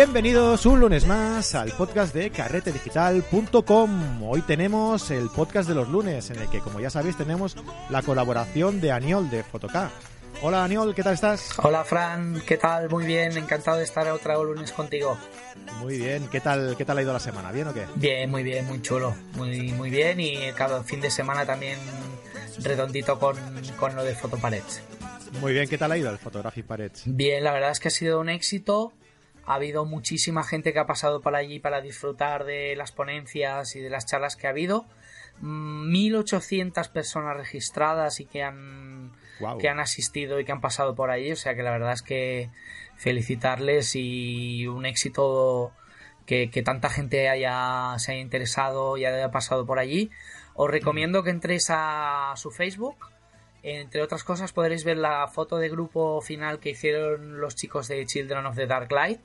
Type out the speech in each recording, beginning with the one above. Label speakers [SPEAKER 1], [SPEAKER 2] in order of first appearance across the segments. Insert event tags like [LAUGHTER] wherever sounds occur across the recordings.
[SPEAKER 1] Bienvenidos un lunes más al podcast de carretedigital.com. Hoy tenemos el podcast de los lunes, en el que, como ya sabéis, tenemos la colaboración de Aniol de Fotoca. Hola Aniol, ¿qué tal estás?
[SPEAKER 2] Hola Fran, ¿qué tal? Muy bien, encantado de estar otro lunes contigo.
[SPEAKER 1] Muy bien, ¿qué tal, qué tal ha ido la semana? ¿Bien o qué?
[SPEAKER 2] Bien, muy bien, muy chulo, muy, muy bien y cada fin de semana también redondito con, con lo de Fotoparets.
[SPEAKER 1] Muy bien, ¿qué tal ha ido el Photographic Parets?
[SPEAKER 2] Bien, la verdad es que ha sido un éxito. Ha habido muchísima gente que ha pasado por allí para disfrutar de las ponencias y de las charlas que ha habido. 1.800 personas registradas y que han, que han asistido y que han pasado por allí. O sea que la verdad es que felicitarles y un éxito que, tanta gente haya, se haya interesado y haya pasado por allí. Os recomiendo que entréis a su Facebook. Entre otras cosas podréis ver la foto de grupo final que hicieron los chicos de Children of the Dark Light.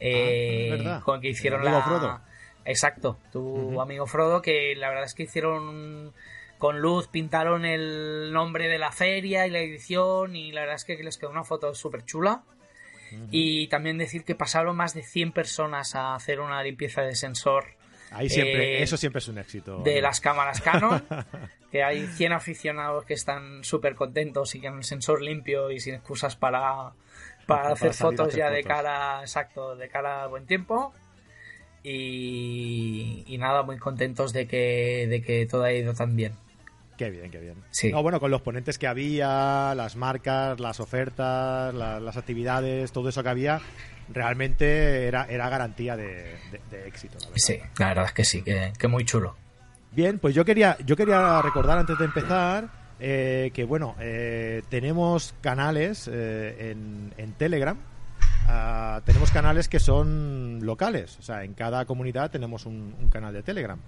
[SPEAKER 2] Eh,
[SPEAKER 1] ah,
[SPEAKER 2] con que hicieron la... Frodo. Exacto, tu amigo Frodo, que la verdad es que hicieron con luz, pintaron el nombre de la feria y la edición y la verdad es que les quedó una foto súper chula. Y también decir que pasaron más de 100 personas a hacer una limpieza de sensor.
[SPEAKER 1] Ahí siempre, eh, eso siempre es un éxito.
[SPEAKER 2] De las cámaras Canon. [LAUGHS] que hay 100 aficionados que están súper contentos y que han el sensor limpio y sin excusas para, para, hacer fotos ya de cara, exacto, de cara a buen tiempo. Y, y, nada, muy contentos de que, de que todo ha ido tan bien.
[SPEAKER 1] Qué bien, qué bien. Sí. No, bueno, con los ponentes que había, las marcas, las ofertas, las actividades, todo eso que había, realmente era, era garantía de, éxito.
[SPEAKER 2] sí, la verdad es que sí, que, que, muy chulo.
[SPEAKER 1] Bien, pues yo quería, yo quería recordar antes de empezar eh, que, bueno, eh, tenemos canales eh, en, en Telegram Ah, tenemos canales que son locales, o sea, en cada comunidad tenemos un, canal de Telegram.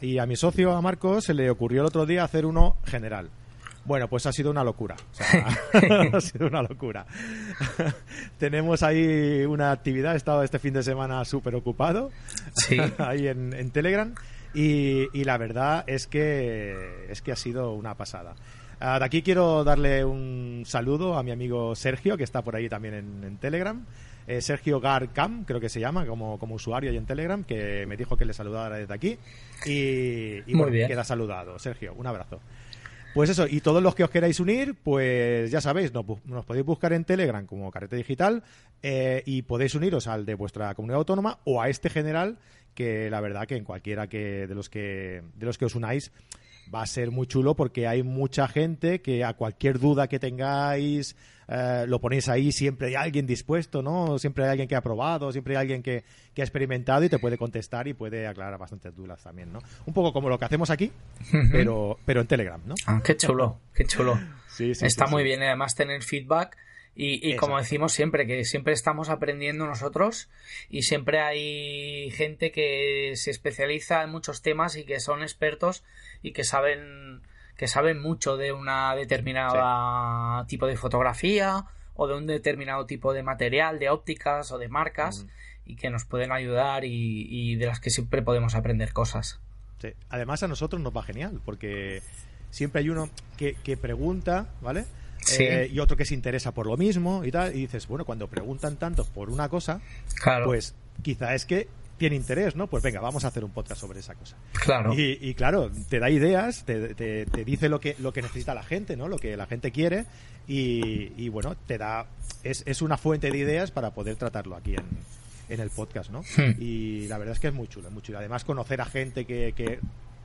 [SPEAKER 1] Y, a mi socio, a Marcos, se le ocurrió el otro día hacer uno general. Bueno, pues ha sido una locura. [LAUGHS] [LAUGHS] ha sido una locura. [LAUGHS] Tenemos ahí una actividad, he estado este fin de semana súper ocupado ahí en, Telegram y, y, la verdad es que, es que ha sido una pasada. Ah, de aquí quiero darle un saludo a mi amigo Sergio, que está por ahí también en, Telegram. Eh, Sergio Garcam, creo que se llama, como, como usuario ahí en Telegram, que me dijo que le saludara desde aquí. Y, bueno, queda saludado. Sergio, un abrazo. Pues eso, y todos los que os queráis unir, pues ya sabéis, nos, podéis buscar en Telegram como Carrete Digital eh, y podéis uniros al de vuestra comunidad autónoma o a este general, que la verdad que en cualquiera que de los que de los que os unáis va a ser muy chulo porque hay mucha gente que a cualquier duda que tengáis eh, lo ponéis ahí, siempre hay alguien dispuesto, ¿no? Siempre hay alguien que ha probado, siempre hay alguien que, ha experimentado y te puede contestar y puede aclarar bastantes dudas también, ¿no? Un poco como lo que hacemos aquí, pero, pero en Telegram, ¿no?
[SPEAKER 2] Ah, qué chulo, qué chulo. [LAUGHS] Está muy bien, además tener feedback y, como decimos siempre, que siempre estamos aprendiendo nosotros y siempre hay gente que se especializa en muchos temas y que son expertos y que saben que saben mucho de una determinada tipo de fotografía o de un determinado tipo de material, de ópticas o de marcas y que nos pueden ayudar y, de las que siempre podemos aprender cosas.
[SPEAKER 1] Sí. Además a nosotros nos va genial porque siempre hay uno que, que pregunta, ¿vale? Eh, y otro que se interesa por lo mismo y tal. Y dices, bueno, cuando preguntan tanto por una cosa, pues quizá es que tiene interés, ¿no? Pues venga, vamos a hacer un podcast sobre esa cosa.
[SPEAKER 2] Claro.
[SPEAKER 1] Y, claro, te da ideas, te, te, dice lo que, lo que necesita la gente, ¿no? Lo que la gente quiere y, bueno, te da, es, es, una fuente de ideas para poder tratarlo aquí en, en el podcast, ¿no? Hmm. Y la verdad es que es muy chulo, muy chulo. Además, conocer a gente que, que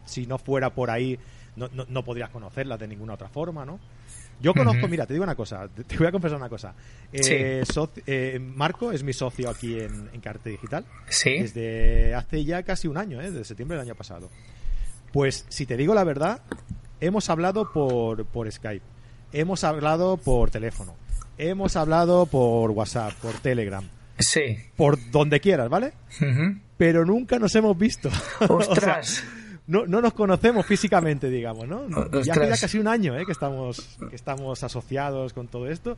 [SPEAKER 1] si no fuera por ahí no, no, no podrías conocerla de ninguna otra forma, ¿no? Yo conozco, mira, te digo una cosa, te voy a confesar una cosa. Eh, eh, Marco es mi socio aquí en, en Carte Digital.
[SPEAKER 2] Sí.
[SPEAKER 1] Desde hace ya casi un año, ¿eh? desde septiembre del año pasado. Pues, si te digo la verdad, hemos hablado por, por Skype, hemos hablado por teléfono, hemos hablado por WhatsApp, por Telegram.
[SPEAKER 2] Sí.
[SPEAKER 1] Por donde quieras, ¿vale? Pero nunca nos hemos visto. [LAUGHS]
[SPEAKER 2] Ostras
[SPEAKER 1] no, no nos conocemos físicamente, digamos, ¿no? Ya hace ya casi un año ¿eh? que, estamos, que estamos asociados con todo esto.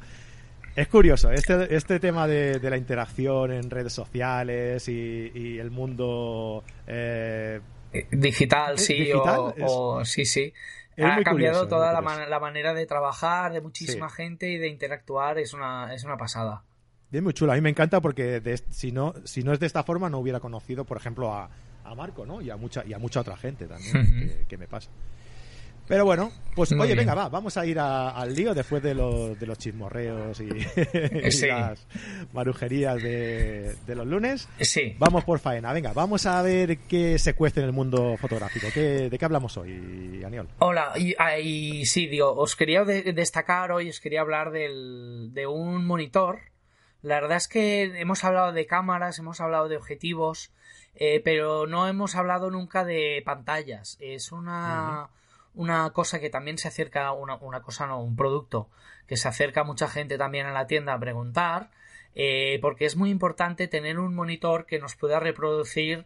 [SPEAKER 1] Es curioso, este, este tema de, la interacción en redes sociales y, el mundo
[SPEAKER 2] eh, digital, sí, o, sí, sí. Ha cambiado toda la, manera de trabajar de muchísima gente y de interactuar, es una, es una pasada.
[SPEAKER 1] Bien, muy chulo. A mí me encanta porque si, no, si no es de esta forma no hubiera conocido, por ejemplo, a, Marco, ¿no? Y a mucha, y a mucha otra gente también que, me pasa. Pero bueno, pues oye, venga, va, vamos a ir al lío después de los, de los chismorreos y, [LAUGHS] las marujerías de, los lunes.
[SPEAKER 2] Sí.
[SPEAKER 1] Vamos por faena, venga, vamos a ver qué se en el mundo fotográfico. ¿Qué, ¿De qué hablamos hoy, Aniol?
[SPEAKER 2] Hola, y, sí, digo, os quería destacar hoy, os quería hablar de un monitor. La verdad es que hemos hablado de cámaras, hemos hablado de objetivos, eh, pero no hemos hablado nunca de pantallas. Es una una cosa que también se acerca, una, una cosa no, un producto que se acerca mucha gente también a la tienda a preguntar, eh, porque es muy importante tener un monitor que nos pueda reproducir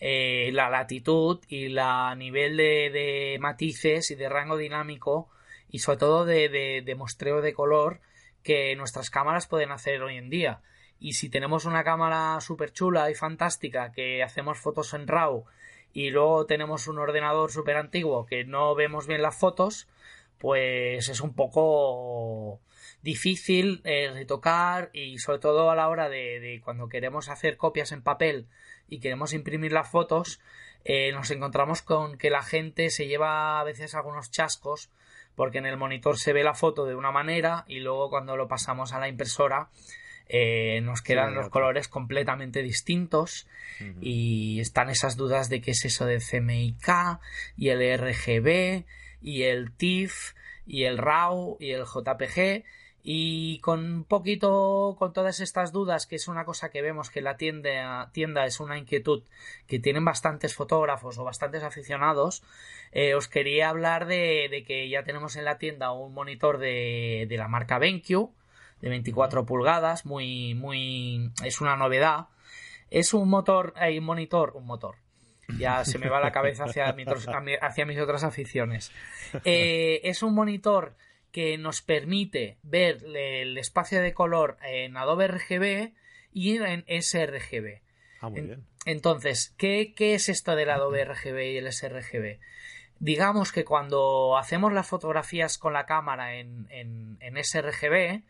[SPEAKER 2] eh, la latitud y la nivel de, de, matices y de rango dinámico y sobre todo de, de, de mostreo de color que nuestras cámaras pueden hacer hoy en día. Y si tenemos una cámara súper chula y fantástica que hacemos fotos en RAW y luego tenemos un ordenador súper antiguo que no vemos bien las fotos, pues es un poco difícil eh, retocar y sobre todo a la hora de, cuando queremos hacer copias en papel y queremos imprimir las fotos, eh, nos encontramos con que la gente se lleva a veces algunos chascos porque en el monitor se ve la foto de una manera y luego cuando lo pasamos a la impresora eh, nos quedan los colores completamente distintos y están esas dudas de qué es eso de CMYK y el RGB y el TIFF y el RAW y el JPG y con un poquito con todas estas dudas que es una cosa que vemos que la tienda, tienda es una inquietud que tienen bastantes fotógrafos o bastantes aficionados eh, os quería hablar de, que ya tenemos en la tienda un monitor de, de la marca BenQ de 24 pulgadas, muy, muy, es una novedad. Es un motor, hay un monitor, un motor. Ya se me va la cabeza hacia, hacia mis otras aficiones. Eh, es un monitor que nos permite ver el espacio de color en Adobe RGB y en sRGB.
[SPEAKER 1] Ah, muy bien.
[SPEAKER 2] Entonces, ¿qué, ¿qué, es esto del Adobe RGB y el sRGB? Digamos que cuando hacemos las fotografías con la cámara en, en, en sRGB,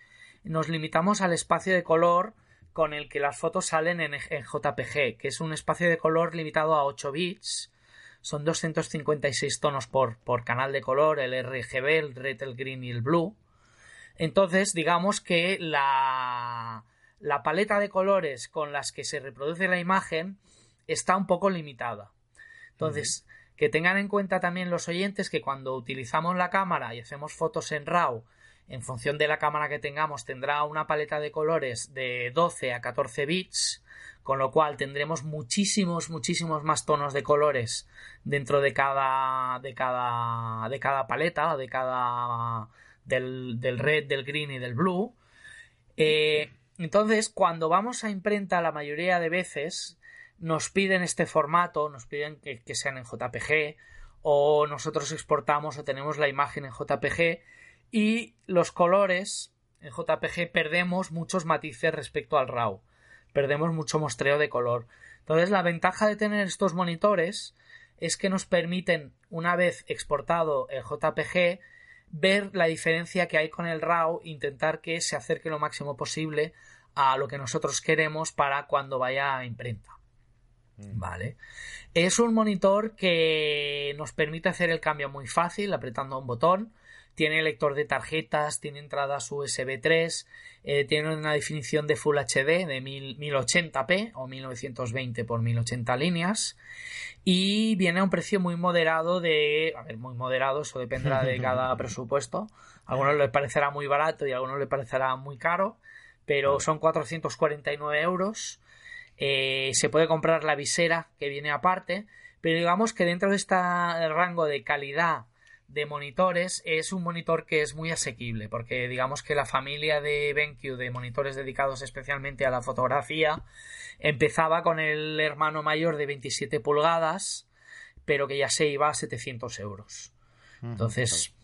[SPEAKER 2] nos limitamos al espacio de color con el que las fotos salen en, JPG, que es un espacio de color limitado a 8 bits. Son 256 tonos por, por canal de color, el RGB, el red, el green y el blue. Entonces, digamos que la, la paleta de colores con las que se reproduce la imagen está un poco limitada. Entonces, que tengan en cuenta también los oyentes que cuando utilizamos la cámara y hacemos fotos en RAW en función de la cámara que tengamos, tendrá una paleta de colores de 12 a 14 bits, con lo cual tendremos muchísimos, muchísimos más tonos de colores dentro de cada, de cada, de cada paleta, de cada, del, del red, del green y del blue. Eh, entonces, cuando vamos a imprenta, la mayoría de veces nos piden este formato, nos piden que, que sean en JPG, o nosotros exportamos o tenemos la imagen en JPG y los colores en JPG perdemos muchos matices respecto al RAW. Perdemos mucho mostreo de color. Entonces la ventaja de tener estos monitores es que nos permiten, una vez exportado el JPG, ver la diferencia que hay con el RAW, intentar que se acerque lo máximo posible a lo que nosotros queremos para cuando vaya a imprenta. Mm. Vale. Es un monitor que nos permite hacer el cambio muy fácil apretando un botón tiene lector de tarjetas, tiene entradas USB 3, eh, tiene una definición de Full HD de 1080p o 1920 por 1080 líneas y viene a un precio muy moderado de, a ver, muy moderado, eso dependerá de [LAUGHS] cada presupuesto. A algunos les parecerá muy barato y a algunos les parecerá muy caro, pero son 449 euros. Eh, se puede comprar la visera que viene aparte, pero digamos que dentro de este rango de calidad de monitores es un monitor que es muy asequible porque digamos que la familia de BenQ de monitores dedicados especialmente a la fotografía empezaba con el hermano mayor de 27 pulgadas pero que ya se iba a 700 euros. Entonces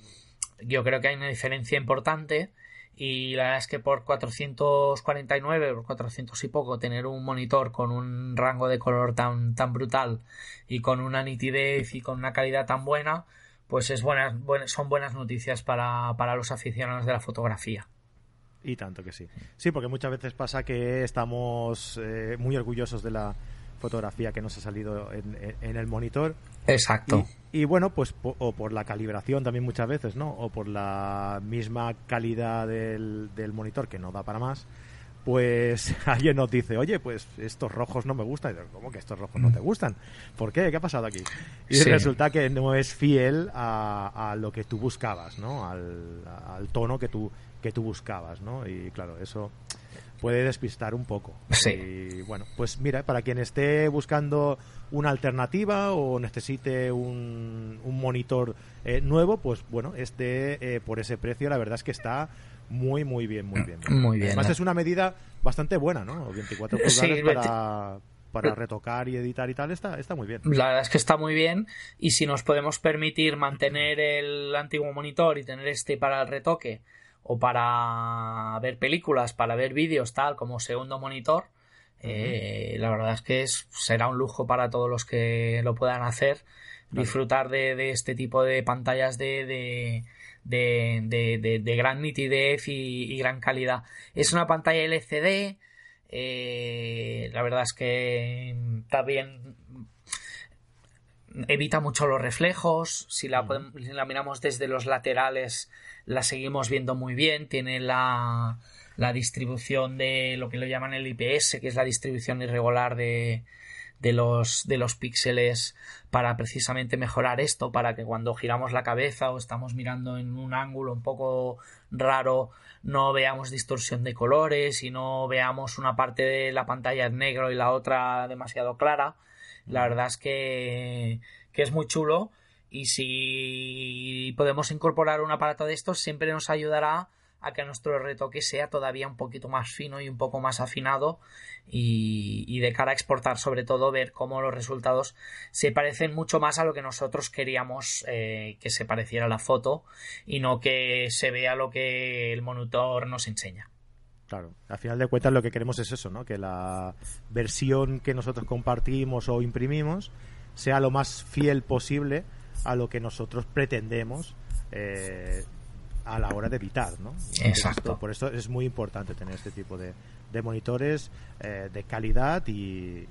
[SPEAKER 2] yo creo que hay una diferencia importante y la verdad es que por 449 por 400 y poco tener un monitor con un rango de color tan tan brutal y con una nitidez y con una calidad tan buena pues es buenas, son buenas noticias para, los aficionados de la fotografía.
[SPEAKER 1] Y tanto que sí. Sí, porque muchas veces pasa que estamos eh, muy orgullosos de la fotografía que nos ha salido en, el monitor.
[SPEAKER 2] Exacto.
[SPEAKER 1] Y, bueno, pues o por la calibración también muchas veces, ¿no? O por la misma calidad del, del monitor que no da para más pues [LAUGHS] alguien nos dice, oye, pues estos rojos no me gustan. Y ¿cómo que estos rojos no te gustan? ¿Por qué? ¿Qué ha pasado aquí? Y resulta que no es fiel a, lo que tú buscabas, ¿no? Al, tono que tú, que tú buscabas, ¿no? Y claro, eso puede despistar un poco.
[SPEAKER 2] Sí.
[SPEAKER 1] Y bueno, pues mira, para quien esté buscando una alternativa o necesite un, un monitor eh, nuevo, pues bueno, este eh, por ese precio la verdad es que está muy, muy bien, muy bien.
[SPEAKER 2] Muy bien.
[SPEAKER 1] Además, es una medida bastante buena, ¿no? 24 pulgadas para, para retocar y editar y tal, está, está muy bien.
[SPEAKER 2] La verdad es que está muy bien. Y si nos podemos permitir mantener el antiguo monitor y tener este para el retoque, o para ver películas, para ver vídeos, tal, como segundo monitor, eh, la verdad es que es, será un lujo para todos los que lo puedan hacer. Disfrutar de, de, este tipo de pantallas de de, de, gran nitidez y, gran calidad. Es una pantalla LCD, eh, la verdad es que también evita mucho los reflejos, si la, si la miramos desde los laterales la seguimos viendo muy bien, tiene la, la distribución de lo que lo llaman el IPS, que es la distribución irregular de, de los, de los píxeles para precisamente mejorar esto, para que cuando giramos la cabeza o estamos mirando en un ángulo un poco raro no veamos distorsión de colores y no veamos una parte de la pantalla en negro y la otra demasiado clara. La verdad es que, que es muy chulo y si podemos incorporar un aparato de estos siempre nos ayudará a que nuestro retoque sea todavía un poquito más fino y un poco más afinado y, de cara a exportar sobre todo ver cómo los resultados se parecen mucho más a lo que nosotros queríamos eh, que se pareciera la foto y no que se vea lo que el monitor nos enseña.
[SPEAKER 1] Claro, al final de cuentas lo que queremos es eso, ¿no? Que la versión que nosotros compartimos o imprimimos sea lo más fiel posible a lo que nosotros pretendemos eh, a la hora de editar, ¿no?
[SPEAKER 2] Exacto.
[SPEAKER 1] por eso es muy importante tener este tipo de, de monitores eh, de calidad y,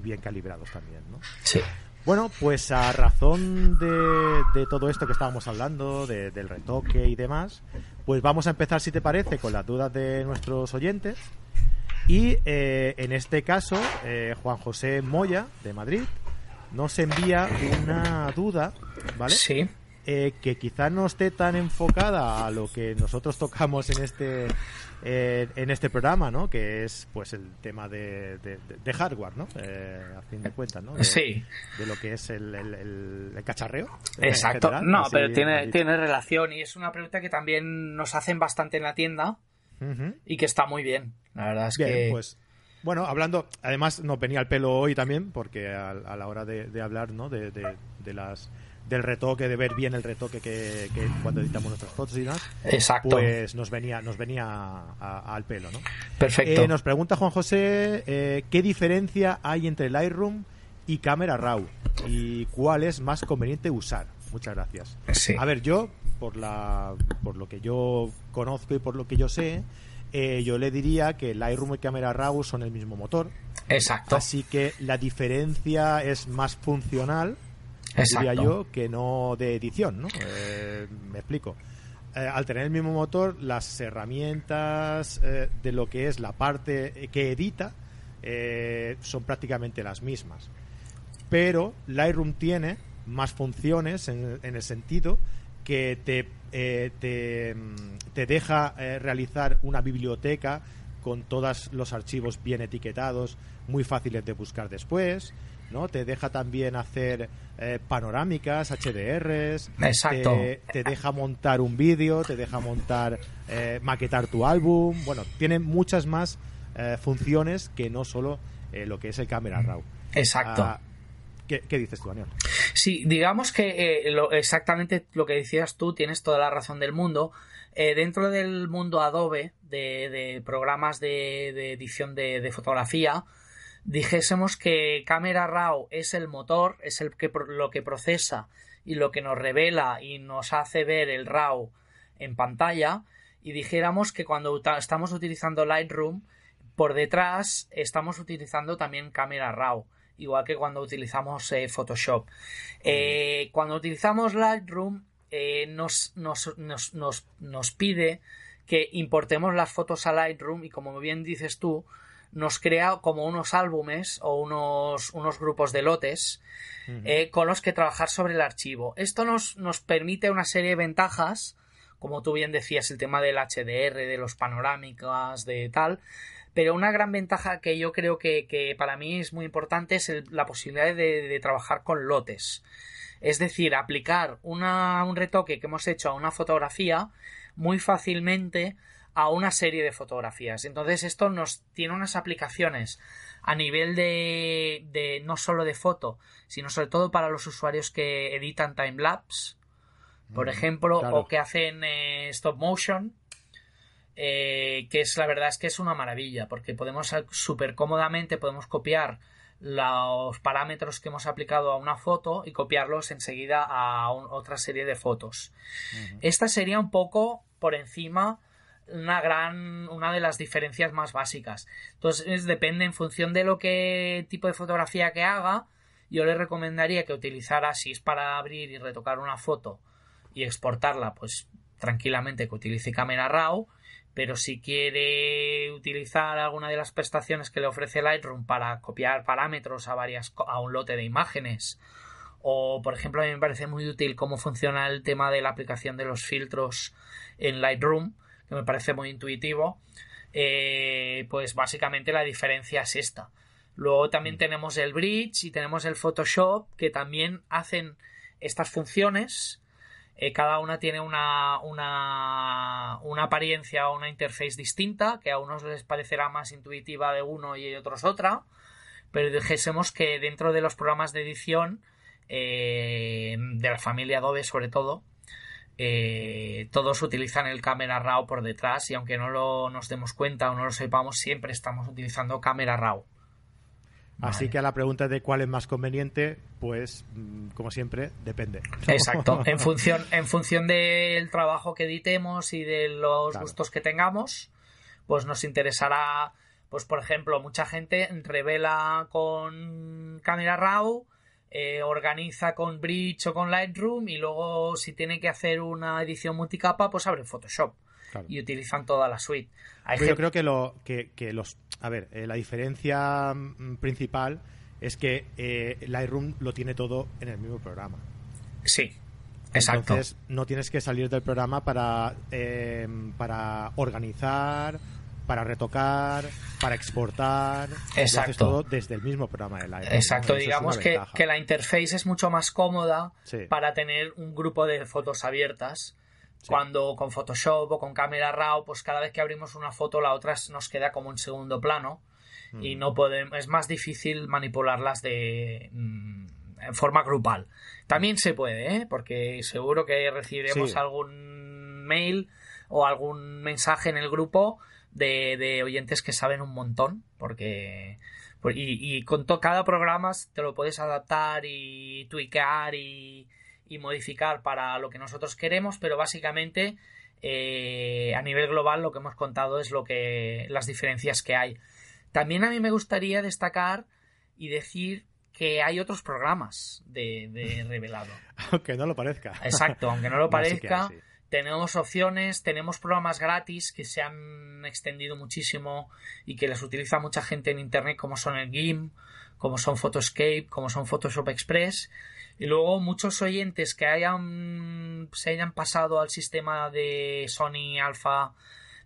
[SPEAKER 1] bien calibrados también, ¿no?
[SPEAKER 2] Sí.
[SPEAKER 1] Bueno, pues a razón de, de todo esto que estábamos hablando, del retoque y demás, pues vamos a empezar, si te parece, con las dudas de nuestros oyentes. Y eh, en este caso, eh, Juan José Moya, de Madrid, nos envía una duda, ¿vale?
[SPEAKER 2] Sí.
[SPEAKER 1] Eh, que quizá no esté tan enfocada a lo que nosotros tocamos en este eh, en este programa, ¿no? Que es pues el tema de, de, hardware, ¿no? Eh, a fin de cuentas, ¿no? De,
[SPEAKER 2] sí.
[SPEAKER 1] De lo que es el, el, cacharreo.
[SPEAKER 2] Exacto. no, pero tiene, tiene relación y es una pregunta que también nos hacen bastante en la tienda y que está muy bien. La verdad es que...
[SPEAKER 1] pues bueno, hablando, además nos venía el pelo hoy también, porque a, a la hora de, hablar, ¿no? de, de las del retoque, de ver bien el retoque que, cuando editamos nuestras fotos y demás,
[SPEAKER 2] Exacto.
[SPEAKER 1] pues nos venía, nos venía al pelo, ¿no?
[SPEAKER 2] Perfecto.
[SPEAKER 1] Eh, nos pregunta Juan José eh, qué diferencia hay entre Lightroom y Camera Raw y cuál es más conveniente usar. Muchas gracias. A ver, yo por la por lo que yo conozco y por lo que yo sé, eh, yo le diría que Lightroom y Camera Raw son el mismo motor.
[SPEAKER 2] Exacto.
[SPEAKER 1] Así que la diferencia es más funcional diría yo, que no de edición, ¿no? Eh, me explico. Eh, al tener el mismo motor, las herramientas eh, de lo que es la parte que edita son prácticamente las mismas. Pero Lightroom tiene más funciones en, el sentido que te, te, mm, te, deja realizar una biblioteca con todos los archivos bien etiquetados, muy fáciles de buscar después. ¿No? Te deja también hacer eh, panorámicas, HDRs.
[SPEAKER 2] Exacto.
[SPEAKER 1] Te, deja montar un vídeo, te deja montar, eh, maquetar tu álbum. Bueno, tiene muchas más eh, funciones que no solo lo que es el Camera Raw.
[SPEAKER 2] Exacto.
[SPEAKER 1] Ah, ¿qué, dices tú, Daniel?
[SPEAKER 2] Sí, digamos que exactamente lo que decías tú, tienes toda la razón del mundo. dentro del mundo Adobe, de, programas de, edición de, fotografía, dijésemos que Camera Raw es el motor, es el que lo que procesa y lo que nos revela y nos hace ver el RAW en pantalla y dijéramos que cuando estamos utilizando Lightroom, por detrás estamos utilizando también cámara RAW, igual que cuando utilizamos eh, Photoshop. Eh, cuando utilizamos Lightroom, eh, nos, nos, nos, nos, pide que importemos las fotos a Lightroom y como bien dices tú, nos crea como unos álbumes o unos, unos grupos de lotes con los que trabajar sobre el archivo. Esto nos, nos permite una serie de ventajas como tú bien decías, el tema del HDR, de los panorámicas, de tal. Pero una gran ventaja que yo creo que, para mí es muy importante es la posibilidad de, trabajar con lotes. Es decir, aplicar un retoque que hemos hecho a una fotografía muy fácilmente a una serie de fotografías. Entonces esto nos tiene unas aplicaciones a nivel de, de no solo de foto, sino sobre todo para los usuarios que editan timelapse por mm, ejemplo, o que hacen eh, stop motion, eh, que es la verdad es que es una maravilla, porque podemos súper cómodamente podemos copiar los parámetros que hemos aplicado a una foto y copiarlos enseguida a otra serie de fotos. Esta sería un poco por encima una gran una de las diferencias más básicas. Entonces depende en función de lo que tipo de fotografía que haga, yo le recomendaría que utilizara si es para abrir y retocar una foto y exportarla, pues tranquilamente que utilice cámara RAW, pero si quiere utilizar alguna de las prestaciones que le ofrece Lightroom para copiar parámetros a varias a un lote de imágenes o por ejemplo a mí me parece muy útil cómo funciona el tema de la aplicación de los filtros en Lightroom que me parece muy intuitivo eh, pues básicamente la diferencia es esta. Luego también mm. tenemos el bridge y tenemos el Photoshop que también hacen estas funciones. Eh, cada una tiene una, una, una apariencia o una interface distinta, que a unos les parecerá más intuitiva de uno y a otros otra, pero dijésemos que dentro de los programas de edición, eh, de la familia Adobe sobre todo, eh, todos utilizan el Camera RAW por detrás y aunque no lo nos demos cuenta o no lo sepamos, siempre estamos utilizando Camera RAW.
[SPEAKER 1] Así que a la pregunta de cuál es más conveniente, pues mm, como siempre, depende. [LAUGHS]
[SPEAKER 2] Exacto, en función, en función del trabajo que editemos y de los gustos que tengamos, pues nos interesará, pues por ejemplo, mucha gente revela con cámara RAW, eh, organiza con Bridge o con Lightroom y luego si tiene que hacer una edición multicapa, pues abre Photoshop y utilizan toda la suite.
[SPEAKER 1] Yo creo que, lo, que, los... A ver, eh, la diferencia mm, principal es que eh, Lightroom lo tiene todo en el mismo programa.
[SPEAKER 2] Sí, exacto.
[SPEAKER 1] Entonces no tienes que salir del programa para, em, para organizar, para retocar, para exportar.
[SPEAKER 2] Exacto.
[SPEAKER 1] todo desde el mismo programa de Lightroom.
[SPEAKER 2] Exacto, digamos que, que, la interface es mucho más cómoda para tener un grupo de fotos abiertas cuando con Photoshop o con cámara RAW, pues cada vez que abrimos una foto la otra nos queda como en segundo plano y mm. no podemos, es más difícil manipularlas de mm, en forma grupal. También se puede, ¿eh? porque seguro que recibiremos algún mail o algún mensaje en el grupo de, de oyentes que saben un montón, porque y, y con cada programa te lo puedes adaptar y tweakear y, y modificar para lo que nosotros queremos, pero básicamente eh, a nivel global lo que hemos contado es lo que las diferencias que hay. También a mí me gustaría destacar y decir que hay otros programas de, revelado. [LAUGHS]
[SPEAKER 1] aunque no lo parezca.
[SPEAKER 2] Exacto, aunque no [LAUGHS] lo parezca. Tenemos opciones, tenemos programas gratis que se han extendido muchísimo y que les utiliza mucha gente en internet, como son el GIMP, como son Photoscape, como son Photoshop Express y luego muchos oyentes que hayan se hayan pasado al sistema de Sony Alpha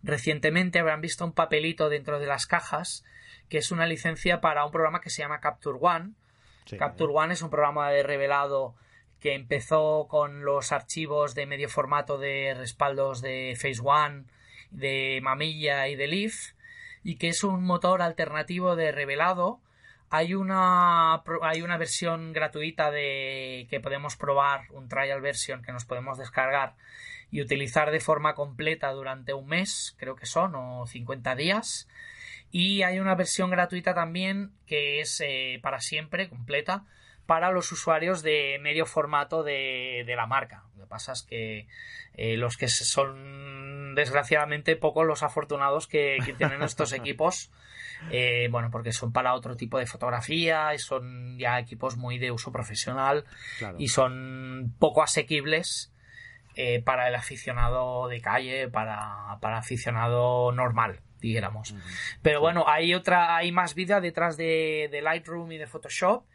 [SPEAKER 2] recientemente habrán visto un papelito dentro de las cajas que es una licencia para un programa que se llama Capture One. Capture One es un programa de revelado que empezó con los archivos de medio formato de respaldos de Phase One, de Mamilla y de Leaf y que es un motor alternativo de revelado hay una, hay una versión gratuita de que podemos probar, un trial version que nos podemos descargar y utilizar de forma completa durante un mes, creo que son, o 50 días. Y hay una versión gratuita también que es eh, para siempre, completa, para los usuarios de medio formato de, la marca. Lo que pasa es que eh, los que son desgraciadamente pocos los afortunados que, tienen [LAUGHS] estos equipos, eh, bueno, porque son para otro tipo de fotografía y son ya equipos muy de uso profesional y son poco asequibles eh, para el aficionado de calle, para, para aficionado normal, dijéramos. Pero bueno, hay otra, hay más vida detrás de, de, Lightroom y de Photoshop.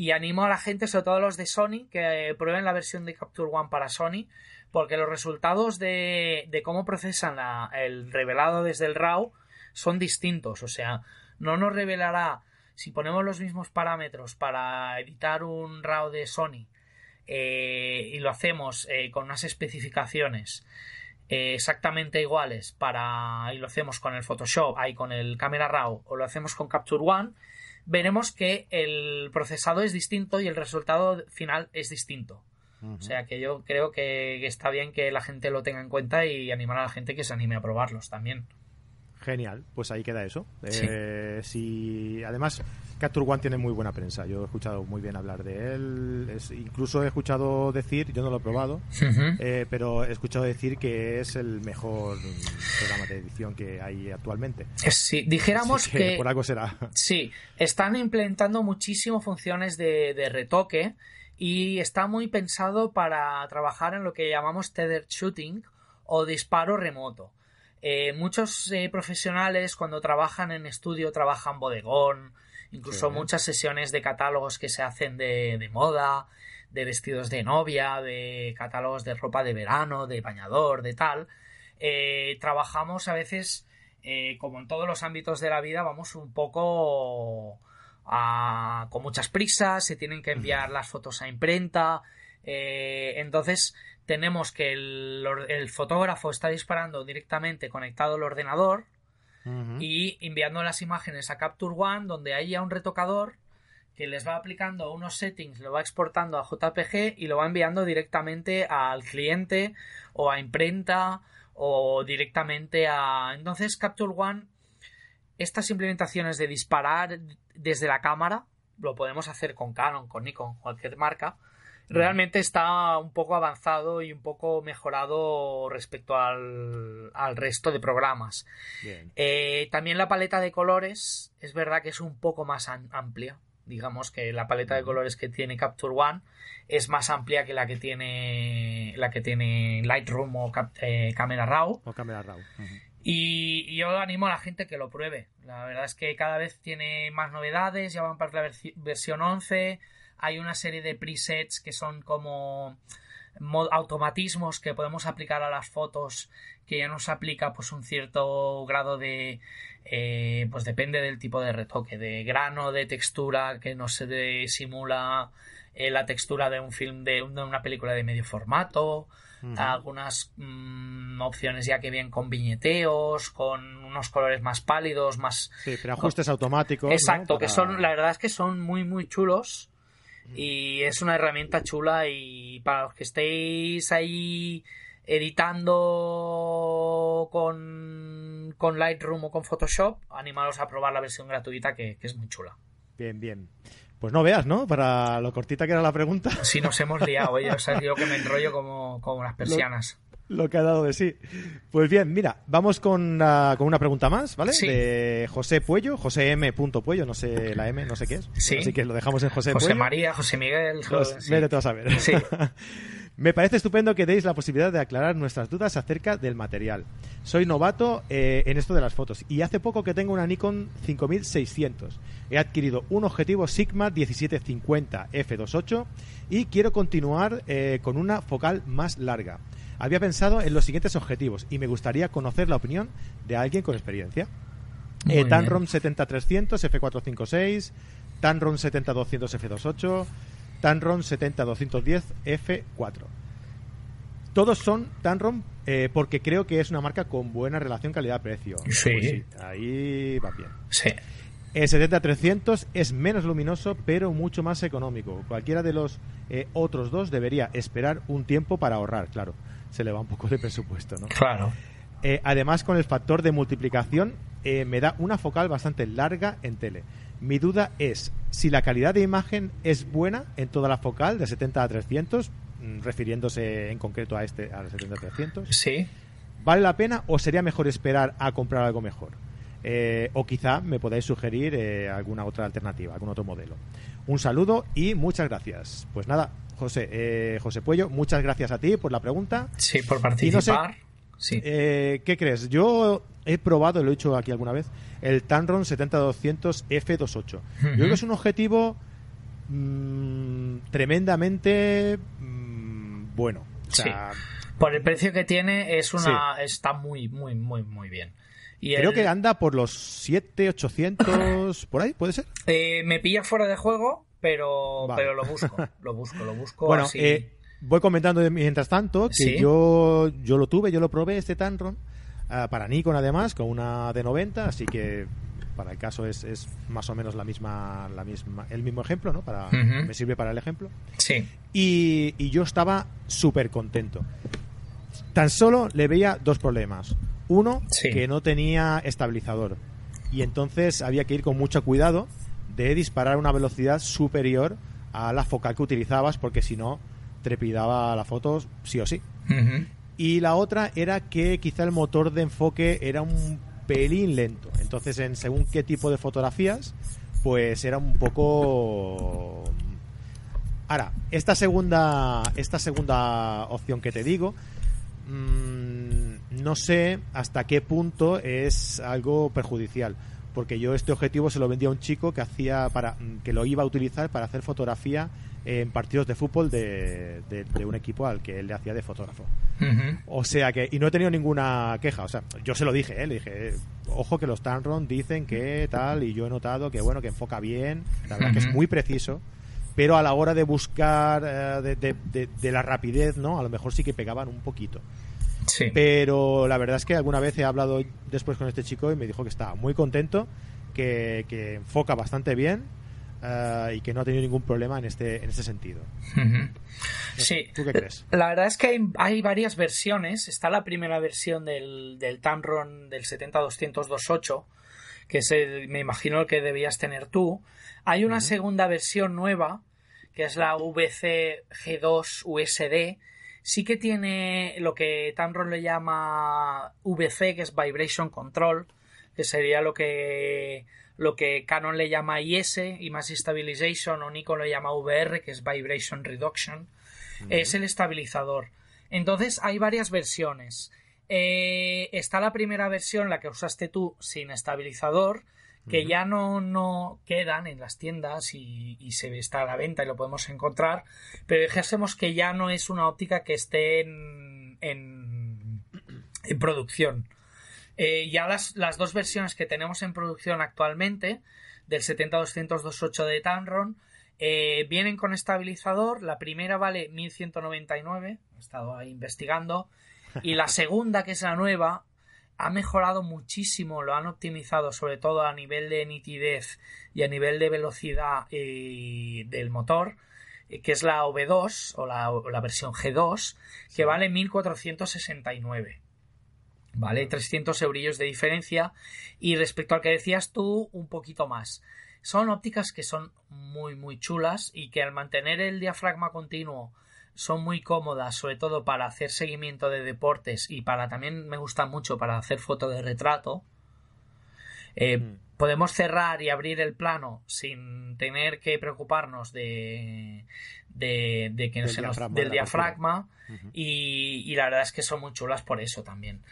[SPEAKER 2] Y animo a la gente, sobre todo los de Sony, que prueben la versión de Capture One para Sony, porque los resultados de, cómo procesan el revelado desde el RAW son distintos. O sea, no nos revelará, si ponemos los mismos parámetros para editar un RAW de Sony eh, y lo hacemos eh, con unas especificaciones eh, exactamente iguales para y lo hacemos con el Photoshop, ahí con el Camera Raw o lo hacemos con Capture One, veremos que el procesado es distinto y el resultado final es distinto. O sea que yo creo que, está bien que la gente lo tenga en cuenta y animar a la gente que se anime a probarlos también.
[SPEAKER 1] Genial, pues ahí queda eso. si además Capture One tiene muy buena prensa. Yo he escuchado muy bien hablar de él. incluso he escuchado decir, yo no lo he probado, eh, pero he escuchado decir que es el mejor programa de edición que hay actualmente.
[SPEAKER 2] Sí, dijéramos que,
[SPEAKER 1] Por algo será.
[SPEAKER 2] Sí, están implementando muchísimas funciones de, retoque y está muy pensado para trabajar en lo que llamamos tethered shooting o disparo remoto. Eh, muchos eh, profesionales cuando trabajan en estudio trabajan bodegón, incluso muchas sesiones de catálogos que se hacen de, moda, de vestidos de novia, de catálogos de ropa de verano, de bañador, de tal. Eh, trabajamos a veces, eh, como en todos los ámbitos de la vida, vamos un poco con muchas prisas, se tienen que enviar las fotos a imprenta. Eh, entonces tenemos que el, el, fotógrafo está disparando directamente conectado al ordenador y enviando las imágenes a Capture One donde hay ya un retocador que les va aplicando unos settings, lo va exportando a JPG y lo va enviando directamente al cliente o a imprenta o directamente a... Entonces Capture One, estas implementaciones de disparar desde la cámara, lo podemos hacer con Canon, con Nikon, cualquier marca, realmente está un poco avanzado y un poco mejorado respecto al, resto de programas. Eh, también la paleta de colores es verdad que es un poco más amplia. Digamos que la paleta de colores que tiene Capture One es más amplia que la que tiene la que tiene Lightroom o eh, Camera Raw.
[SPEAKER 1] O Camera Raw.
[SPEAKER 2] y, y, yo animo a la gente que lo pruebe. La verdad es que cada vez tiene más novedades, ya van para la versión 11 hay una serie de presets que son como automatismos que podemos aplicar a las fotos que ya nos aplica pues un cierto grado de eh, pues depende del tipo de retoque de grano de textura que no se simula eh, la textura de un film de, una película de medio formato algunas mm, opciones ya que vienen con viñeteos con unos colores más pálidos más
[SPEAKER 1] sí pero ajustes automáticos
[SPEAKER 2] exacto que son la verdad es que son muy muy chulos y es una herramienta chula y para los que estéis ahí editando con, con Lightroom o con Photoshop, animaros a probar la versión gratuita que, es muy chula.
[SPEAKER 1] Bien, bien. Pues no veas, ¿no? Para lo cortita que era la pregunta.
[SPEAKER 2] Sí, nos hemos liado, o sea, [LAUGHS] que me enrollo como, como las persianas
[SPEAKER 1] lo que ha dado de sí. Pues bien, mira, vamos con, con una pregunta más, ¿vale?
[SPEAKER 2] Sí.
[SPEAKER 1] De José Puello, José M. Puello, no sé la M, no sé qué es.
[SPEAKER 2] Sí.
[SPEAKER 1] Así que lo dejamos en José,
[SPEAKER 2] José María, José Miguel.
[SPEAKER 1] José, sí. Vete a saber.
[SPEAKER 2] Sí. [LAUGHS]
[SPEAKER 1] Me parece estupendo que deis la posibilidad de aclarar nuestras dudas acerca del material. Soy novato eh, en esto de las fotos y hace poco que tengo una Nikon 5600. He adquirido un objetivo Sigma 1750 f2.8 y quiero continuar eh, con una focal más larga había pensado en los siguientes objetivos y me gustaría conocer la opinión de alguien con experiencia. Eh, Tanrom 70300 F456, Tanrom 70200 F28, Tanrom 70210 F4. Todos son Tanrom eh, porque creo que es una marca con buena relación calidad-precio.
[SPEAKER 2] Sí. Pues sí.
[SPEAKER 1] Ahí va bien.
[SPEAKER 2] Sí.
[SPEAKER 1] El 70-300 es menos luminoso, pero mucho más económico. Cualquiera de los eh, otros dos debería esperar un tiempo para ahorrar, claro se le va un poco de presupuesto, ¿no?
[SPEAKER 2] Claro.
[SPEAKER 1] Eh, además, con el factor de multiplicación, eh, me da una focal bastante larga en tele. Mi duda es, si la calidad de imagen es buena en toda la focal de 70 a 300, mm, refiriéndose en concreto a este a 70 a 300.
[SPEAKER 2] Sí.
[SPEAKER 1] ¿Vale la pena o sería mejor esperar a comprar algo mejor? Eh, o quizá me podáis sugerir eh, alguna otra alternativa, algún otro modelo. Un saludo y muchas gracias. Pues nada, José, eh, José Puello, muchas gracias a ti por la pregunta.
[SPEAKER 2] Sí, por participar. sí.
[SPEAKER 1] ¿Qué crees? Yo he probado, lo he hecho aquí alguna vez, el Tamron 70-200 F28. Yo creo que es un objetivo mm, tremendamente mm, bueno.
[SPEAKER 2] Por el precio que tiene, es una está muy, muy, muy, muy bien.
[SPEAKER 1] Y Creo que anda por los 7, 800, por ahí, ¿puede ser?
[SPEAKER 2] Eh, me pilla fuera de juego, pero, pero lo busco, lo busco, lo busco.
[SPEAKER 1] Bueno, eh, voy comentando mientras tanto que yo, yo lo tuve, yo lo probé, este Tamron, ah, para Nikon además, con una de 90, así que para el caso es, es, más o menos la misma, la misma, el mismo ejemplo, ¿no? Para, Me sirve para el ejemplo.
[SPEAKER 2] Sí.
[SPEAKER 1] Y, y yo estaba súper contento. Tan solo le veía dos problemas. Uno, que no tenía estabilizador. Y entonces había que ir con mucho cuidado de disparar a una velocidad superior a la focal que utilizabas, porque si no, trepidaba la foto sí o sí. Y la otra era que quizá el motor de enfoque era un pelín lento. Entonces, en según qué tipo de fotografías, pues era un poco. Ahora, esta segunda, esta segunda opción que te digo, Mm, no sé hasta qué punto es algo perjudicial porque yo este objetivo se lo vendía a un chico que hacía para mm, que lo iba a utilizar para hacer fotografía en partidos de fútbol de, un equipo al que él le hacía de fotógrafo. O sea que, y no he tenido ninguna queja, o sea, yo se lo dije, ¿eh? le dije, ojo que los Tanron dicen que tal, y yo he notado que bueno, que enfoca bien, la verdad que es muy preciso, pero a la hora de buscar eh, de, la rapidez, ¿no? A lo mejor sí que pegaban un poquito.
[SPEAKER 2] Sí.
[SPEAKER 1] Pero la verdad es que alguna vez he hablado después con este chico y me dijo que estaba muy contento, que, enfoca bastante bien eh, y que no ha tenido ningún problema en este, en este sentido.
[SPEAKER 2] Sí.
[SPEAKER 1] ¿Tú qué crees?
[SPEAKER 2] La verdad es que hay, varias versiones. Está la primera versión del, del Tamron del 70-200-28, que es me imagino el que debías tener tú. Hay una segunda versión nueva que es la VC G2 USD, sí que tiene lo que Tamron le llama VC, que es Vibration Control, que sería lo que lo que Canon le llama IS, Image Stabilization, o Nikon le llama VR, que es Vibration Reduction, es el estabilizador. Entonces hay varias versiones. Eh, está la primera versión, la que usaste tú, sin estabilizador, que ya no, no quedan en las tiendas y, se está a la venta y lo podemos encontrar, pero dijésemos que ya no es una óptica que esté en, en, producción. Eh, ya las, las, dos versiones que tenemos en producción actualmente, del 70-200-28 de Tamron, eh, vienen con estabilizador. La primera vale 1199, he estado ahí investigando. Y la [LAUGHS] segunda, que es la nueva, ha mejorado muchísimo, lo han optimizado sobre todo a nivel de nitidez y a nivel de velocidad eh, del motor, eh, que es la V2 o la, versión G2, que vale 1469. ¿Vale? 300 eurillos de diferencia. Y respecto al que decías tú, un poquito más. Son ópticas que son muy, muy chulas y que al mantener el diafragma continuo son muy cómodas, sobre todo para hacer seguimiento de deportes y para también me gusta mucho para hacer foto de retrato. Eh, mm. Podemos cerrar y abrir el plano sin tener que preocuparnos de, de, que del se nos, diafragma, del diafragma y, la verdad es que son muy chulas por eso también.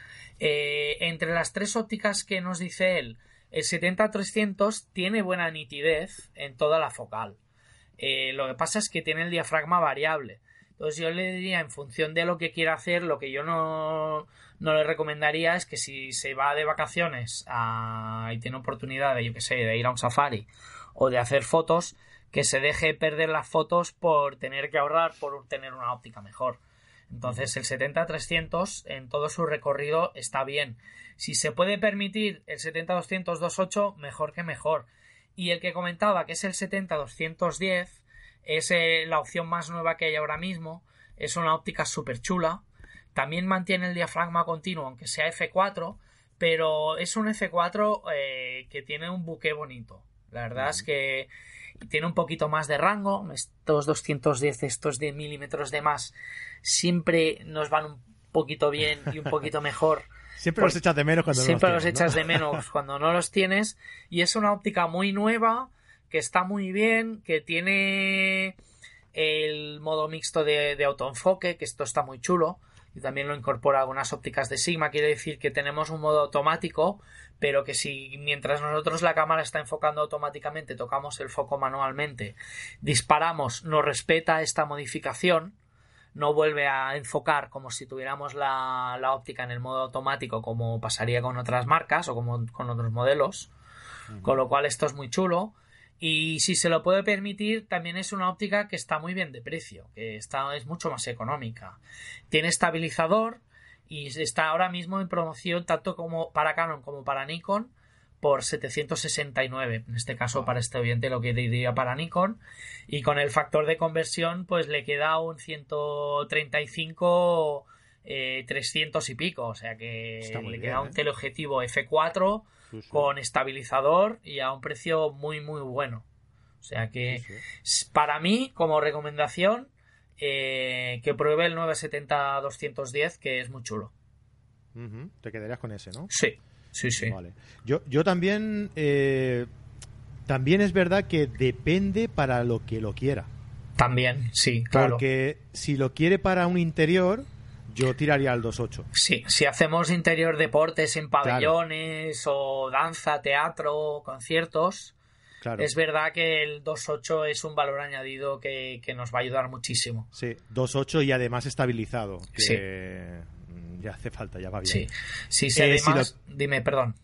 [SPEAKER 2] Eh, entre las tres ópticas que nos dice él, el 70-300 tiene buena nitidez en toda la focal. Eh, lo que pasa es que tiene el diafragma variable. Entonces yo le diría, en función de lo que quiera hacer, lo que yo no, no le recomendaría es que si se va de vacaciones y tiene oportunidad de, yo que sé, de ir a un safari o de hacer fotos, que se deje perder las fotos por tener que ahorrar por tener una óptica mejor. Entonces el 70-300 en todo su recorrido está bien. Si se puede permitir el 70-200-28, mejor que mejor. Y el que comentaba que es el 70-210, es eh, la opción más nueva que hay ahora mismo. Es una óptica súper chula. También mantiene el diafragma continuo, aunque sea F4, pero es un F4 eh, que tiene un buque bonito. La verdad es que. tiene un poquito más de rango. Estos 210, estos de milímetros de más, siempre nos van un poquito bien y un poquito mejor. [LAUGHS]
[SPEAKER 1] siempre los echas de menos cuando
[SPEAKER 2] siempre
[SPEAKER 1] no los,
[SPEAKER 2] echas de menos cuando no los tienes. Y es una óptica muy nueva, que está muy bien, que tiene el modo mixto de, de autoenfoque, que esto está muy chulo y también lo incorpora algunas ópticas de Sigma. Quiere decir que tenemos un modo automático, pero que si mientras nosotros la cámara está enfocando automáticamente, tocamos el foco manualmente, disparamos, nos respeta esta modificación, no vuelve a enfocar como si tuviéramos la, la óptica en el modo automático, como pasaría con otras marcas o como con otros modelos. Con lo cual esto es muy chulo. Y si se lo puede permitir, también es una óptica que está muy bien de precio, que está, es mucho más económica. Tiene estabilizador y está ahora mismo en promoción tanto como para Canon como para Nikon por 769. En este caso, para este oyente lo que diría para Nikon. Y con el factor de conversión, pues le queda un 135 eh, 300 y pico. O sea que le queda un ¿eh? Teleobjetivo F4 con estabilizador y a un precio muy, muy bueno. O sea que para mí, como recomendación, eh, que pruebe el 970-210, que es muy chulo.
[SPEAKER 1] Te quedarías con ese, ¿no?
[SPEAKER 2] Sí, sí, sí.
[SPEAKER 1] Yo, yo también, eh, también es verdad que depende para lo que lo quiera.
[SPEAKER 2] También, sí, claro.
[SPEAKER 1] Porque si lo quiere para un interior, yo tiraría al 2.8.
[SPEAKER 2] Sí, si hacemos interior deportes en pabellones o danza, teatro, conciertos, es verdad que el 2.8 es un valor añadido que, nos va a ayudar muchísimo.
[SPEAKER 1] Sí, 2.8 y además estabilizado. Que sí. Ya hace falta, ya va bien.
[SPEAKER 2] Sí, sí, eh, además... Dime, perdón.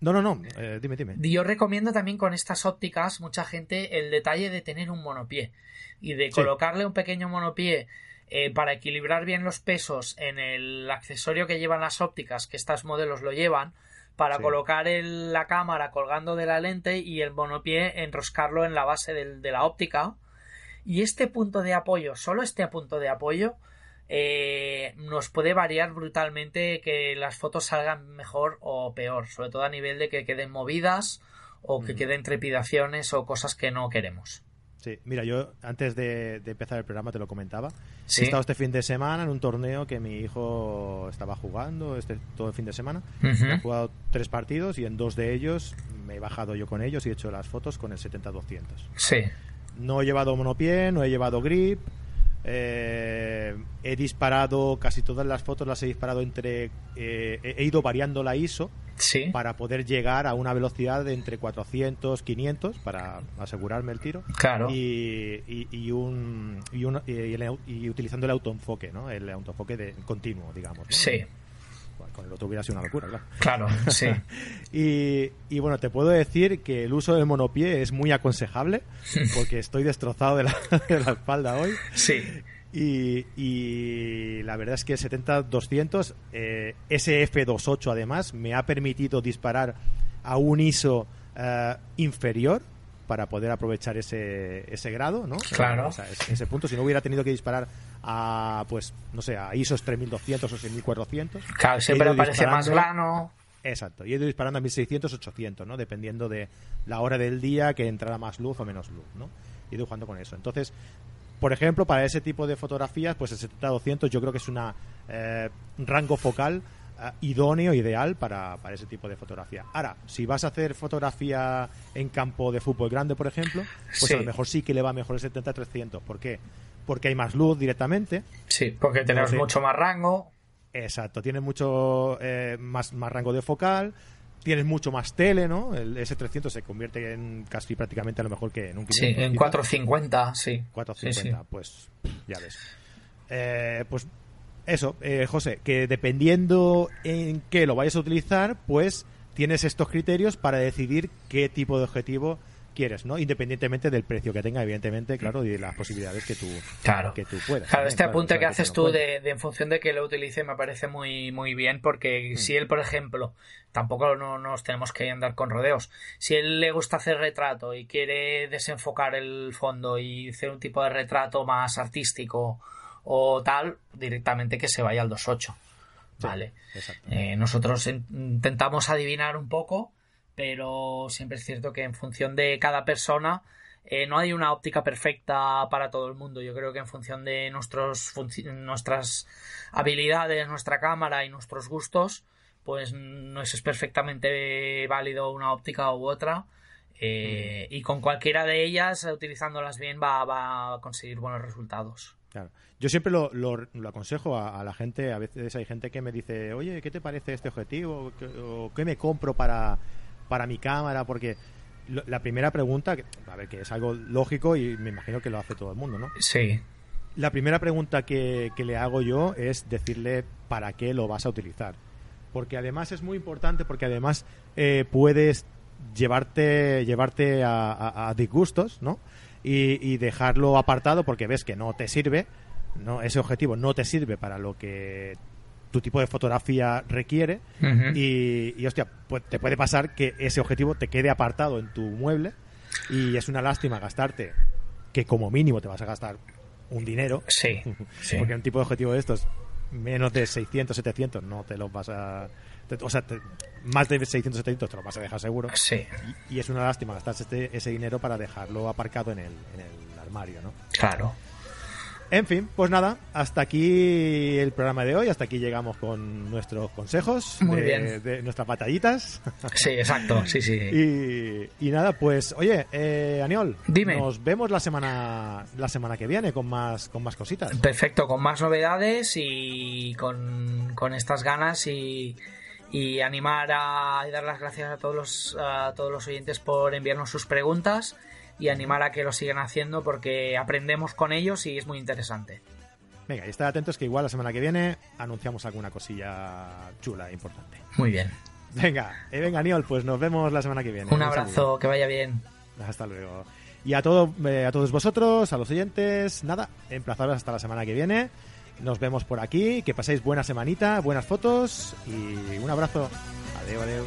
[SPEAKER 1] No, no, no, eh, dime, dime.
[SPEAKER 2] Yo recomiendo también con estas ópticas, mucha gente, el detalle de tener un monopié y de colocarle un pequeño monopié eh, para equilibrar bien los pesos en el accesorio que llevan las ópticas, que estos modelos lo llevan, para colocar la cámara colgando de la lente y el monopié enroscarlo en la base de la óptica. Y este punto de apoyo, solo este punto de apoyo, eh, nos puede variar brutalmente que las fotos salgan mejor o peor, sobre todo a nivel de que queden movidas o que queden trepidaciones o cosas que no queremos.
[SPEAKER 1] Sí, mira, yo antes de, empezar el programa te lo comentaba. He estado este fin de semana en un torneo que mi hijo estaba jugando este todo el fin de semana. He jugado tres partidos y en dos de ellos me he bajado yo con ellos y he hecho las fotos con el 70-200.
[SPEAKER 2] Sí.
[SPEAKER 1] No he llevado monopié, no he llevado grip, eh, he disparado casi todas las fotos las he disparado entre eh, he ido variando la ISO para poder llegar a una velocidad de entre 400 500 para asegurarme el tiro.
[SPEAKER 2] Claro.
[SPEAKER 1] Y, y, un, y, y, utilizando el autoenfoque no el autoenfoque de continuo digamos
[SPEAKER 2] sí
[SPEAKER 1] con el otro hubiera sido una locura, claro.
[SPEAKER 2] Claro, sí. [LAUGHS]
[SPEAKER 1] y, y, bueno, te puedo decir que el uso del monopié es muy aconsejable, [LAUGHS] porque estoy destrozado de la, [LAUGHS] de la espalda hoy.
[SPEAKER 2] Sí.
[SPEAKER 1] Y, y, la verdad es que el 70-200 eh, SF28 además me ha permitido disparar a un ISO eh, inferior para poder aprovechar ese, ese grado, ¿no?
[SPEAKER 2] Claro.
[SPEAKER 1] ese punto, si no hubiera tenido que disparar a, pues, no sé, a ISOs 3200 o 6400.
[SPEAKER 2] Claro, siempre aparece más grano.
[SPEAKER 1] Exacto, y he ido disparando a 1600, 800, ¿no? Dependiendo de la hora del día que entrara más luz o menos luz, ¿no? He ido jugando con eso. Entonces, por ejemplo, para ese tipo de fotografías, pues el 70-200 yo creo que es un eh, rango focal idóneo, ideal para, para, ese tipo de fotografía. Ahora, si vas a hacer fotografía en campo de fútbol grande, por ejemplo, pues a lo mejor sí que le va mejor el 70-300. ¿Por qué? Porque hay más luz directamente.
[SPEAKER 2] Sí, porque tenemos mucho más rango.
[SPEAKER 1] Exacto, tienes mucho eh, más, más rango de focal, tienes mucho más tele, ¿no? El S300 se convierte en casi prácticamente a lo mejor que en un
[SPEAKER 2] 500. Sí, en 450, sí.
[SPEAKER 1] 450, pues ya ves. Eh, pues eso, eh, José, que dependiendo en qué lo vayas a utilizar, pues tienes estos criterios para decidir qué tipo de objetivo quieres, ¿no? Independientemente del precio que tenga, evidentemente, claro, y de las posibilidades que tú,
[SPEAKER 2] claro.
[SPEAKER 1] que tú puedas.
[SPEAKER 2] Claro, este apunte que haces tú de, en función de que lo utilice me parece muy, muy bien, porque mm. si él, por ejemplo, tampoco no nos tenemos que andar con rodeos. Si él le gusta hacer retrato y quiere desenfocar el fondo y hacer un tipo de retrato más artístico o tal, directamente que se vaya al 2.8. Vale. Eh, nosotros intentamos adivinar un poco pero siempre es cierto que en función de cada persona eh, no hay una óptica perfecta para todo el mundo. Yo creo que en función de nuestros nuestras habilidades, nuestra cámara y nuestros gustos, pues no es perfectamente válido una óptica u otra. Eh, y con cualquiera de ellas, utilizándolas bien, va, va a conseguir buenos resultados.
[SPEAKER 1] Claro. Yo siempre lo, lo, aconsejo a, la gente. A veces hay gente que me dice, oye, ¿qué te parece este objetivo? ¿O qué me compro para, para mi cámara? Porque la primera pregunta, a ver, que es algo lógico y me imagino que lo hace todo el mundo, ¿no?
[SPEAKER 2] Sí.
[SPEAKER 1] La primera pregunta que, le hago yo es decirle para qué lo vas a utilizar. Porque además es muy importante, porque además eh, puedes llevarte, llevarte a, disgustos, ¿no? Y, dejarlo apartado porque ves que no te sirve, no ese objetivo no te sirve para lo que tu tipo de fotografía requiere y, hostia, pues te puede pasar que ese objetivo te quede apartado en tu mueble y es una lástima gastarte, que como mínimo te vas a gastar un dinero.
[SPEAKER 2] Sí. [LAUGHS]
[SPEAKER 1] Porque un tipo de objetivo de estos, menos de 600, 700, no te los vas a... o sea, más de 600, 700 te lo vas a dejar seguro.
[SPEAKER 2] Sí.
[SPEAKER 1] Y, es una lástima gastarse este, ese dinero para dejarlo aparcado en el, en el armario, ¿no?
[SPEAKER 2] Claro.
[SPEAKER 1] En fin, pues nada, hasta aquí el programa de hoy, hasta aquí llegamos con nuestros consejos de, nuestras batallitas.
[SPEAKER 2] Sí, exacto, sí, sí. [LAUGHS]
[SPEAKER 1] Y, nada, pues oye, eh, Aniol,
[SPEAKER 2] Dime.
[SPEAKER 1] nos vemos la semana la semana que viene con más con más cositas.
[SPEAKER 2] Perfecto, con más novedades y con, con estas ganas y, y animar a y dar las gracias a todos los a todos los oyentes por enviarnos sus preguntas y animar a que lo sigan haciendo porque aprendemos con ellos y es muy interesante.
[SPEAKER 1] Venga, y estad atentos que igual la semana que viene anunciamos alguna cosilla chula, e importante.
[SPEAKER 2] Muy bien.
[SPEAKER 1] Venga, eh, venga, Niol, pues nos vemos la semana que viene.
[SPEAKER 2] Un abrazo, que vaya bien.
[SPEAKER 1] Hasta luego. Y a, todo, eh, a todos vosotros, a los oyentes, nada, emplazaros hasta la semana que viene. Nos vemos por aquí, que paséis buena semanita, buenas fotos y un abrazo. Adiós, adiós.